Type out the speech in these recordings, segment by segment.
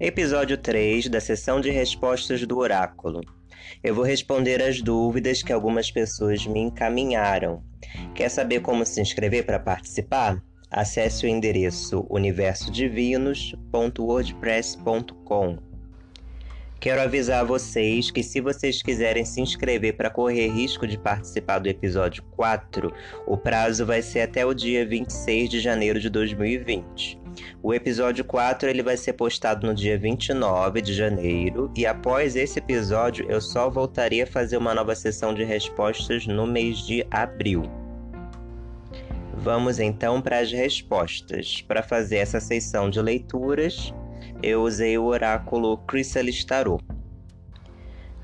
Episódio 3 da sessão de respostas do Oráculo. Eu vou responder as dúvidas que algumas pessoas me encaminharam. Quer saber como se inscrever para participar? Acesse o endereço universodivinos.wordpress.com. Quero avisar vocês que se vocês quiserem se inscrever para correr risco de participar do episódio 4, o prazo vai ser até o dia 26 de janeiro de 2020. O episódio 4 ele vai ser postado no dia 29 de janeiro e após esse episódio eu só voltaria a fazer uma nova sessão de respostas no mês de abril. Vamos então para as respostas. Para fazer essa sessão de leituras, eu usei o oráculo Chrysalis Tarot.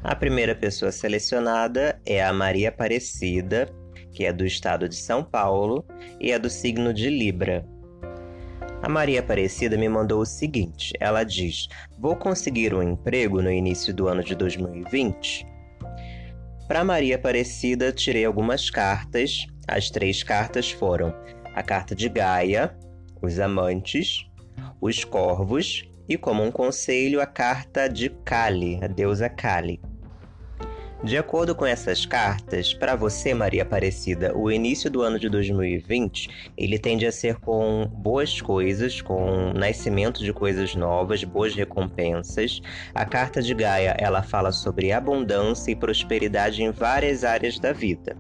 A primeira pessoa selecionada é a Maria Aparecida, que é do estado de São Paulo e é do signo de Libra. A Maria Aparecida me mandou o seguinte: ela diz, Vou conseguir um emprego no início do ano de 2020? Para Maria Aparecida, tirei algumas cartas. As três cartas foram a carta de Gaia, os amantes, os corvos e, como um conselho, a carta de Kali, a deusa Kali. De acordo com essas cartas, para você, Maria Aparecida, o início do ano de 2020, ele tende a ser com boas coisas, com nascimento de coisas novas, boas recompensas. A carta de Gaia, ela fala sobre abundância e prosperidade em várias áreas da vida.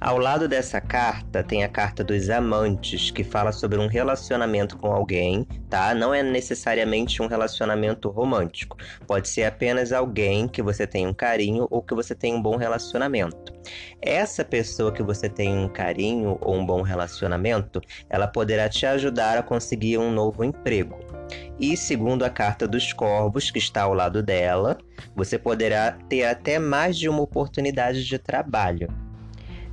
Ao lado dessa carta tem a carta dos amantes, que fala sobre um relacionamento com alguém, tá? Não é necessariamente um relacionamento romântico. Pode ser apenas alguém que você tem um carinho ou que você tem um bom relacionamento. Essa pessoa que você tem um carinho ou um bom relacionamento, ela poderá te ajudar a conseguir um novo emprego. E segundo a carta dos corvos, que está ao lado dela, você poderá ter até mais de uma oportunidade de trabalho.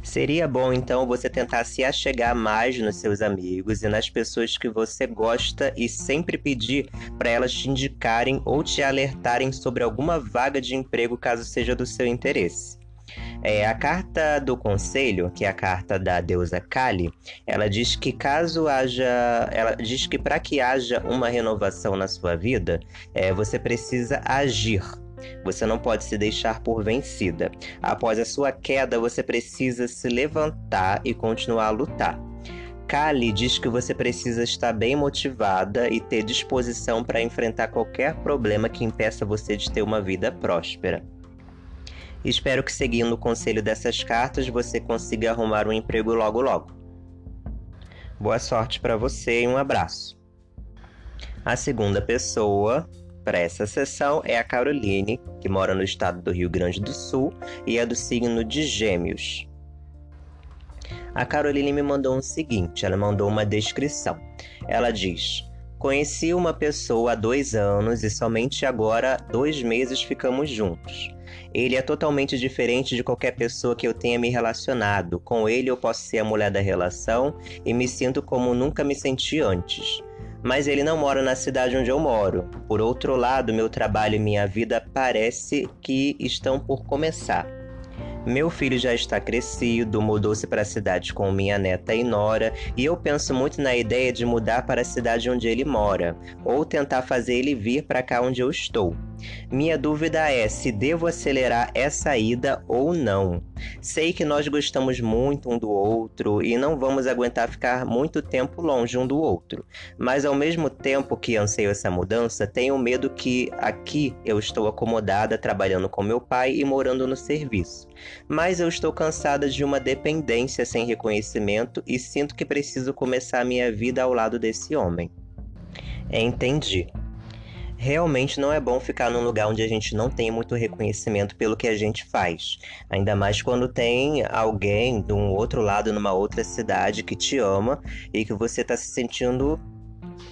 Seria bom então você tentar se achegar mais nos seus amigos e nas pessoas que você gosta e sempre pedir para elas te indicarem ou te alertarem sobre alguma vaga de emprego caso seja do seu interesse. É, a carta do conselho, que é a carta da deusa Kali, ela diz que caso haja, ela diz que para que haja uma renovação na sua vida, é, você precisa agir. Você não pode se deixar por vencida. Após a sua queda, você precisa se levantar e continuar a lutar. Kali diz que você precisa estar bem motivada e ter disposição para enfrentar qualquer problema que impeça você de ter uma vida próspera. Espero que, seguindo o conselho dessas cartas, você consiga arrumar um emprego logo logo. Boa sorte para você e um abraço. A segunda pessoa para essa sessão é a Caroline, que mora no estado do Rio Grande do Sul e é do signo de Gêmeos. A Caroline me mandou o um seguinte: ela mandou uma descrição. Ela diz: Conheci uma pessoa há dois anos e somente agora, dois meses, ficamos juntos. Ele é totalmente diferente de qualquer pessoa que eu tenha me relacionado. Com ele, eu posso ser a mulher da relação e me sinto como nunca me senti antes mas ele não mora na cidade onde eu moro. Por outro lado, meu trabalho e minha vida parece que estão por começar. Meu filho já está crescido, mudou-se para a cidade com minha neta e nora, e eu penso muito na ideia de mudar para a cidade onde ele mora, ou tentar fazer ele vir para cá onde eu estou. Minha dúvida é se devo acelerar essa ida ou não. Sei que nós gostamos muito um do outro e não vamos aguentar ficar muito tempo longe um do outro, mas ao mesmo tempo que anseio essa mudança, tenho medo que aqui eu estou acomodada trabalhando com meu pai e morando no serviço. Mas eu estou cansada de uma dependência sem reconhecimento e sinto que preciso começar a minha vida ao lado desse homem. Entendi realmente não é bom ficar num lugar onde a gente não tem muito reconhecimento pelo que a gente faz. Ainda mais quando tem alguém de um outro lado, numa outra cidade, que te ama e que você está se sentindo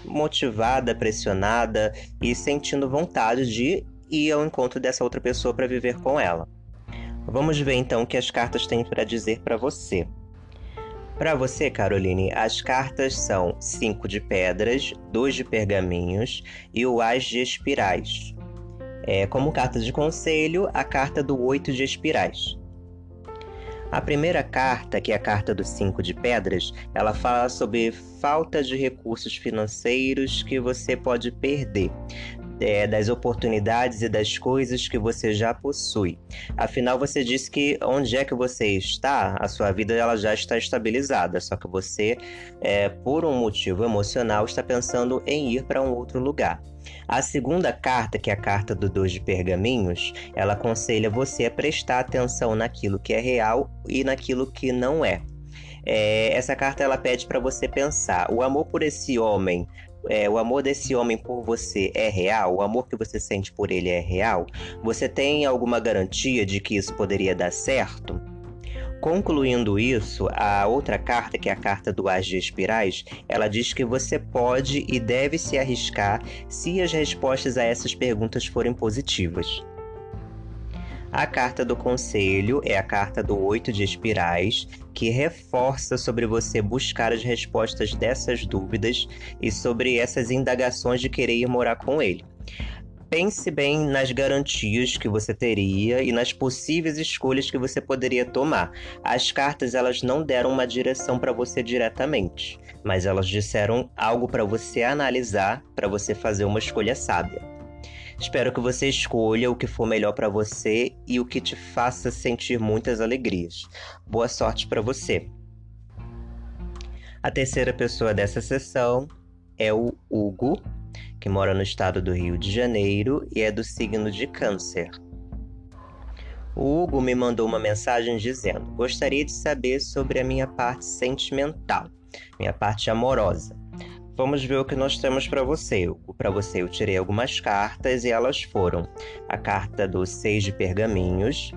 motivada, pressionada e sentindo vontade de ir ao encontro dessa outra pessoa para viver com ela. Vamos ver então o que as cartas têm para dizer para você. Para você, Caroline, as cartas são cinco de pedras, dois de pergaminhos e o as de espirais. É, como carta de conselho, a carta do oito de espirais. A primeira carta, que é a carta dos cinco de pedras, ela fala sobre falta de recursos financeiros que você pode perder. É, das oportunidades e das coisas que você já possui. Afinal, você disse que onde é que você está, a sua vida ela já está estabilizada, só que você, é, por um motivo emocional, está pensando em ir para um outro lugar. A segunda carta, que é a carta do Dois de Pergaminhos, ela aconselha você a prestar atenção naquilo que é real e naquilo que não é. é essa carta ela pede para você pensar: o amor por esse homem é, o amor desse homem por você é real? O amor que você sente por ele é real? Você tem alguma garantia de que isso poderia dar certo? Concluindo isso, a outra carta, que é a carta do As de Espirais, ela diz que você pode e deve se arriscar se as respostas a essas perguntas forem positivas. A carta do conselho é a carta do Oito de Espirais, que reforça sobre você buscar as respostas dessas dúvidas e sobre essas indagações de querer ir morar com ele. Pense bem nas garantias que você teria e nas possíveis escolhas que você poderia tomar. As cartas elas não deram uma direção para você diretamente, mas elas disseram algo para você analisar, para você fazer uma escolha sábia. Espero que você escolha o que for melhor para você e o que te faça sentir muitas alegrias. Boa sorte para você. A terceira pessoa dessa sessão é o Hugo que mora no estado do Rio de Janeiro e é do signo de Câncer. O Hugo me mandou uma mensagem dizendo: Gostaria de saber sobre a minha parte sentimental, minha parte amorosa. Vamos ver o que nós temos para você. Para você, eu tirei algumas cartas e elas foram a carta do Seis de Pergaminhos,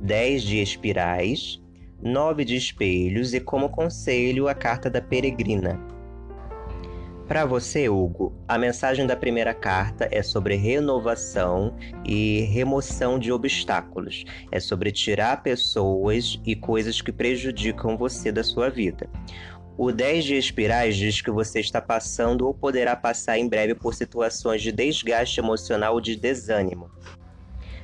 Dez de Espirais, Nove de Espelhos e, como conselho, a carta da Peregrina. Para você, Hugo, a mensagem da primeira carta é sobre renovação e remoção de obstáculos. É sobre tirar pessoas e coisas que prejudicam você da sua vida. O 10 de espirais diz que você está passando ou poderá passar em breve por situações de desgaste emocional ou de desânimo.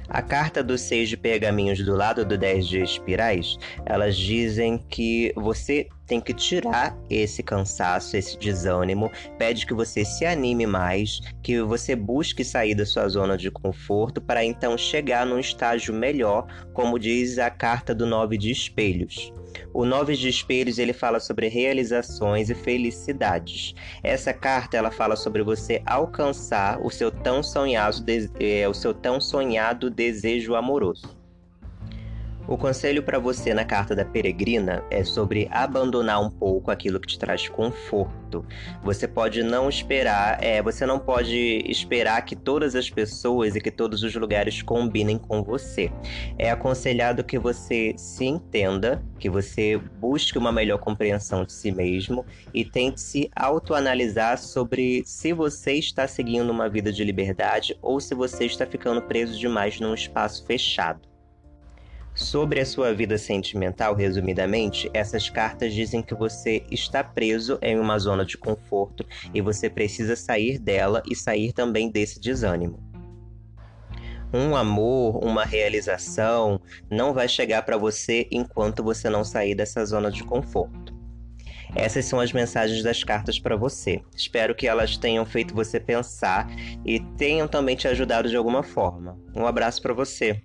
A carta dos seis de pergaminhos do lado do 10 de espirais, elas dizem que você tem que tirar esse cansaço, esse desânimo, pede que você se anime mais, que você busque sair da sua zona de conforto para então chegar num estágio melhor, como diz a carta do nove de espelhos. O Nove de Espelhos ele fala sobre realizações e felicidades. Essa carta ela fala sobre você alcançar o seu tão sonhado, é, o seu tão sonhado desejo amoroso. O conselho para você na carta da peregrina é sobre abandonar um pouco aquilo que te traz conforto. Você pode não esperar, é, você não pode esperar que todas as pessoas e que todos os lugares combinem com você. É aconselhado que você se entenda, que você busque uma melhor compreensão de si mesmo e tente se autoanalisar sobre se você está seguindo uma vida de liberdade ou se você está ficando preso demais num espaço fechado. Sobre a sua vida sentimental, resumidamente, essas cartas dizem que você está preso em uma zona de conforto e você precisa sair dela e sair também desse desânimo. Um amor, uma realização não vai chegar para você enquanto você não sair dessa zona de conforto. Essas são as mensagens das cartas para você. Espero que elas tenham feito você pensar e tenham também te ajudado de alguma forma. Um abraço para você.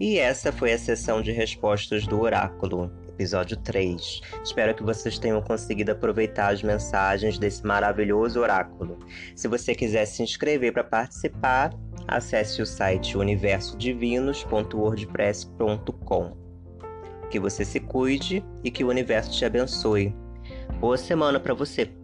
E essa foi a sessão de respostas do Oráculo, episódio 3. Espero que vocês tenham conseguido aproveitar as mensagens desse maravilhoso oráculo. Se você quiser se inscrever para participar, acesse o site universodivinos.wordpress.com. Que você se cuide e que o universo te abençoe. Boa semana para você!